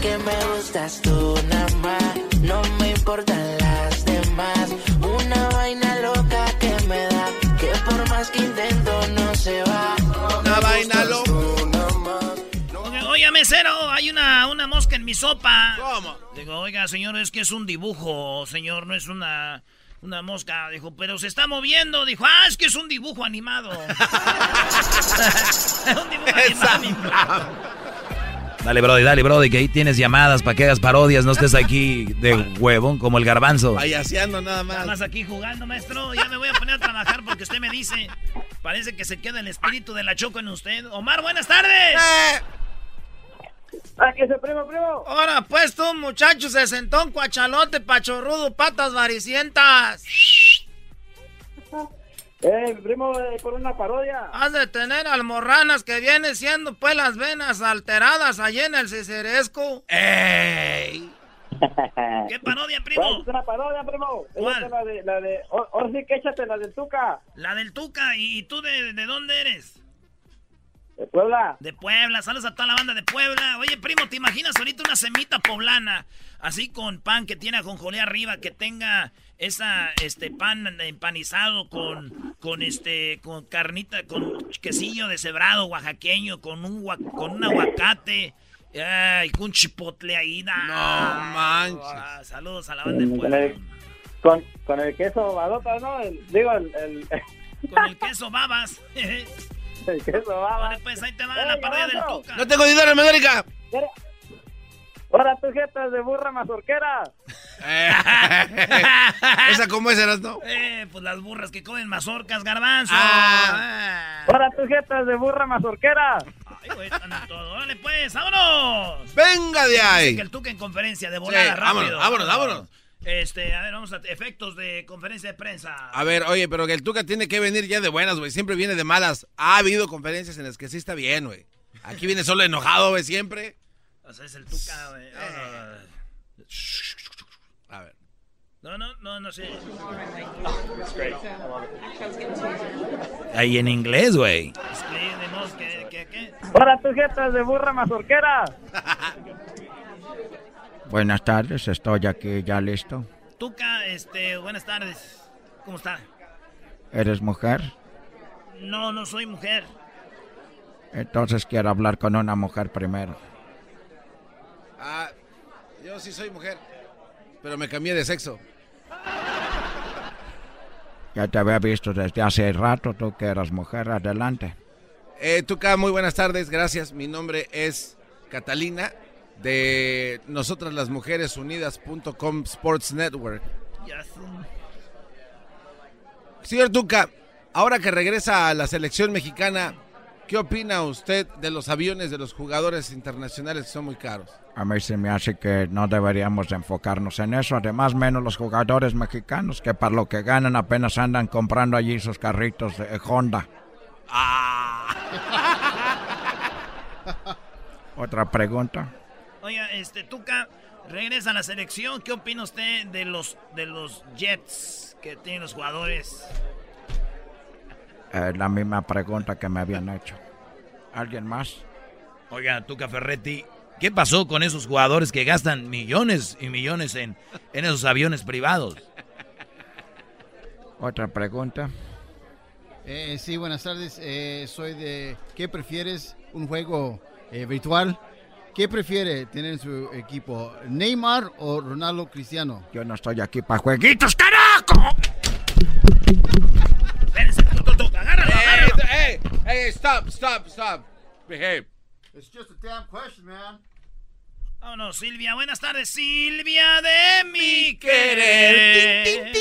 que me gustas tú nada más, no me importan las demás. Una vaina loca que me da, que por más que intento no se va. Una vaina loca. Oiga, mesero, hay una, una mosca en mi sopa. ¿Cómo? Digo, oiga, señor, es que es un dibujo, señor, no es una, una mosca. Dijo, pero se está moviendo. Dijo, ah, es que es un dibujo animado. un dibujo animado. Dale, Brody, dale, Brody, que ahí tienes llamadas para que hagas parodias, no estés aquí de huevón como el garbanzo. Payaseando nada más. Nada más aquí jugando, maestro. Ya me voy a poner a trabajar porque usted me dice. Parece que se queda el espíritu de la choco en usted. Omar, buenas tardes. Eh. Aquí se primo, primo. Ahora, pues tú, muchacho, se sentó un cuachalote, pachorrudo, patas varicientas. Eh, primo, eh, por una parodia. Has de tener almorranas que viene siendo pues las venas alteradas allí en el ciceresco. ¡Ey! ¿Qué parodia, primo? Es una parodia, primo. ¿Cuál? Es la de, la de, ahora sí que échate la del Tuca. La del Tuca. ¿Y, y tú de, de dónde eres? De Puebla. De Puebla, saludos a toda la banda de Puebla. Oye, primo, ¿te imaginas ahorita una semita poblana? Así con pan que tiene ajonjolé arriba, que tenga esa este pan empanizado con con este con carnita con quesillo deshebrado oaxaqueño con un con un aguacate ay, con chipotle ahí da. No manches. Ah, saludos a la banda de Con Puebla el, con, con el queso badota, ¿no? El- digo, el, el, con el queso babas el queso baba. Vale, pues ahí te va la parodia del Tuca No tengo dinero, América. Ahora tus jetas de burra mazorquera. Eh, Esa como es, eras, ¿no? Eh, pues las burras que comen mazorcas garbanzo Ah. Ahora tus jetas de burra mazorquera. Ay, güey, están en todo. Órale, pues, vámonos. Venga de Dice ahí. que el Tuca en conferencia de volada, Sí, vámonos, rápido. vámonos, vámonos. Este, a ver, vamos a efectos de conferencia de prensa. A ver, oye, pero que el Tuca tiene que venir ya de buenas, güey. Siempre viene de malas. Ha habido conferencias en las que sí está bien, güey. Aquí viene solo enojado, güey, siempre. O sea, es el Tuca, güey. A ver. No, no, no, no sé. Ahí en inglés, güey. Ahora tus jetas de burra mazorquera. Buenas tardes, estoy aquí ya listo. Tuca, este, buenas tardes. ¿Cómo está? ¿Eres mujer? No, no soy mujer. Entonces quiero hablar con una mujer primero. Ah, yo sí soy mujer. Pero me cambié de sexo. Ya te había visto desde hace rato, tú que eras mujer, adelante. Eh, Tuca, muy buenas tardes, gracias. Mi nombre es Catalina de Nosotras las Mujeres Unidas.com Sports Network. Ya sé. Señor Tuca, ahora que regresa a la selección mexicana, ¿qué opina usted de los aviones de los jugadores internacionales que son muy caros? A mí se me hace que no deberíamos de enfocarnos en eso. Además, menos los jugadores mexicanos que para lo que ganan apenas andan comprando allí sus carritos de Honda. Otra pregunta. Oiga, este, Tuca, regresa a la selección. ¿Qué opina usted de los, de los Jets que tienen los jugadores? Eh, la misma pregunta que me habían hecho. ¿Alguien más? Oiga, Tuca Ferretti, ¿qué pasó con esos jugadores que gastan millones y millones en, en esos aviones privados? Otra pregunta. Eh, sí, buenas tardes. Eh, soy de... ¿Qué prefieres? ¿Un juego eh, virtual? ¿Qué prefiere tener en su equipo? ¿Neymar o Ronaldo Cristiano? Yo no estoy aquí para jueguitos, carajo. Espérense, Tuca, Tuca, agárralo, agárralo. Hey, hey, stop, stop, stop. Behave. It's just a damn question, man. Vámonos, Silvia. Buenas tardes, Silvia de mi querer.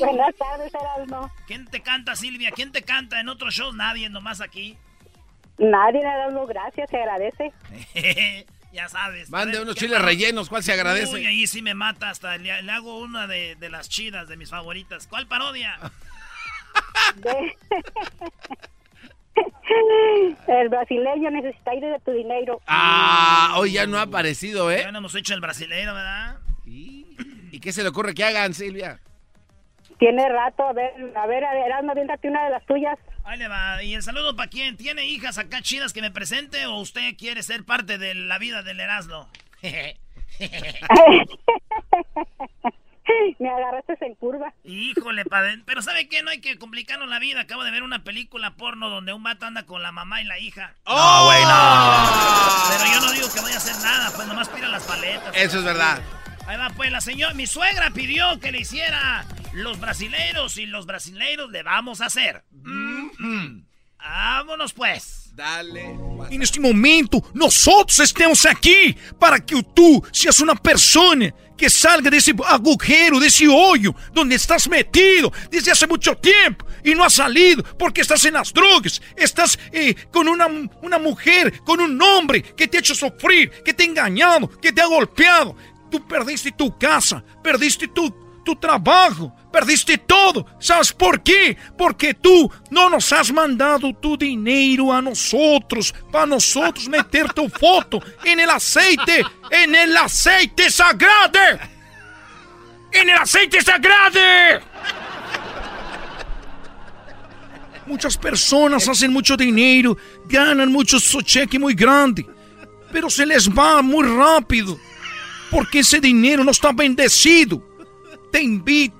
Buenas tardes, Erasmo. ¿Quién te canta, Silvia? ¿Quién te canta en otros shows? Nadie, nomás aquí. Nadie, Erasmo, gracias, se agradece. ya sabes. Mande unos ¿qué chiles rellenos, ¿cuál se agradece? Uy, ahí sí me mata hasta. Le, le hago una de, de las chidas, de mis favoritas. ¿Cuál parodia? De- El brasileño necesita ir de tu dinero. Ah, hoy ya no ha aparecido, ¿eh? Ya no hemos hecho el brasileiro, ¿verdad? ¿Y qué se le ocurre que hagan, Silvia? Tiene rato, a ver, a ver, Erasmo, aviéntate una de las tuyas. Ahí le va. ¿Y el saludo para quién? ¿Tiene hijas acá chidas que me presente o usted quiere ser parte de la vida del Erasmo? Me agarraste en curva. Híjole, padre. Pero ¿sabe qué? No hay que complicarnos la vida. Acabo de ver una película porno donde un vato anda con la mamá y la hija. ¡Oh, güey, no! Pero yo no digo que vaya a hacer nada, pues nomás tira las paletas. Eso es verdad. Ahí va, pues la señora, mi suegra pidió que le hiciera los brasileiros y los brasileiros le vamos a hacer. Mm-hmm. Vámonos pues. Dale. En este momento, nosotros estamos aquí para que tú seas una persona que salga de ese agujero, de ese hoyo donde estás metido desde hace mucho tiempo y no has salido porque estás en las drogas, estás eh, con una, una mujer, con un hombre que te ha hecho sufrir, que te ha engañado, que te ha golpeado. Tú perdiste tu casa, perdiste tu, tu trabajo, perdiste todo. ¿Sabes por qué? Porque tú no nos has mandado tu dinero a nosotros, para nosotros meter tu foto en el aceite, en el aceite sagrado. En el aceite sagrado. Muchas personas hacen mucho dinero, ganan mucho su cheque muy grande, pero se les va muy rápido, porque ese dinero no está bendecido. Te invito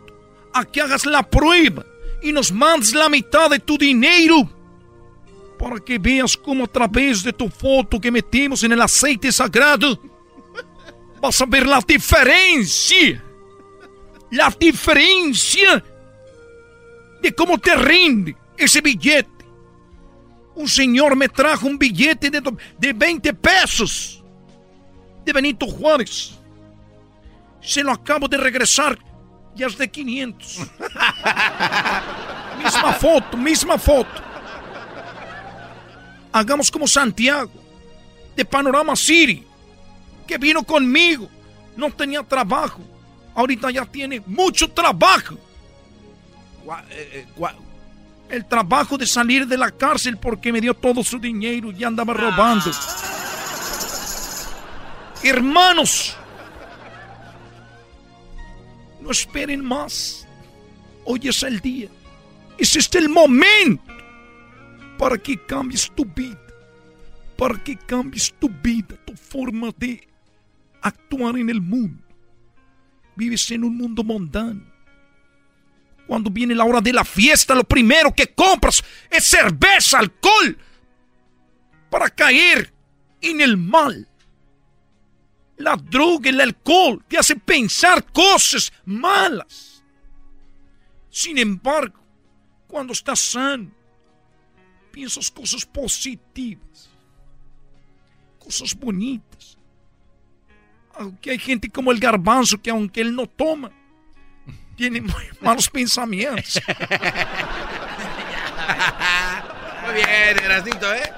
a que hagas la prueba y nos mandes la mitad de tu dinero para que veas cómo a través de tu foto que metemos en el aceite sagrado vas a ver la diferencia. La diferencia de cómo te rinde ese billete. Un señor me trajo un billete de, de 20 pesos de Benito Juárez. Se lo acabo de regresar ya es de 500. misma foto, misma foto. Hagamos como Santiago, de Panorama City, que vino conmigo. No tenía trabajo. Ahorita ya tiene mucho trabajo. Eh, El trabajo de salir de la cárcel porque me dio todo su dinero y andaba robando. Hermanos, esperen más. Hoy es el día. Es este el momento para que cambies tu vida. Para que cambies tu vida, tu forma de actuar en el mundo. Vives en un mundo mundano. Cuando viene la hora de la fiesta, lo primero que compras es cerveza, alcohol, para caer en el mal. La droga, el alcohol te hace pensar cosas malas. Sin embargo, cuando estás sano, piensas cosas positivas, cosas bonitas. Aunque hay gente como el garbanzo que aunque él no toma, tiene muy malos pensamientos. Muy bien, Erasnito, ¿eh?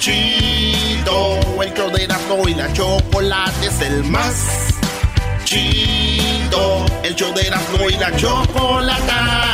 Chido, el show de Erasmo y la chocolate es el más chido. El show de Erasmo y la chocolate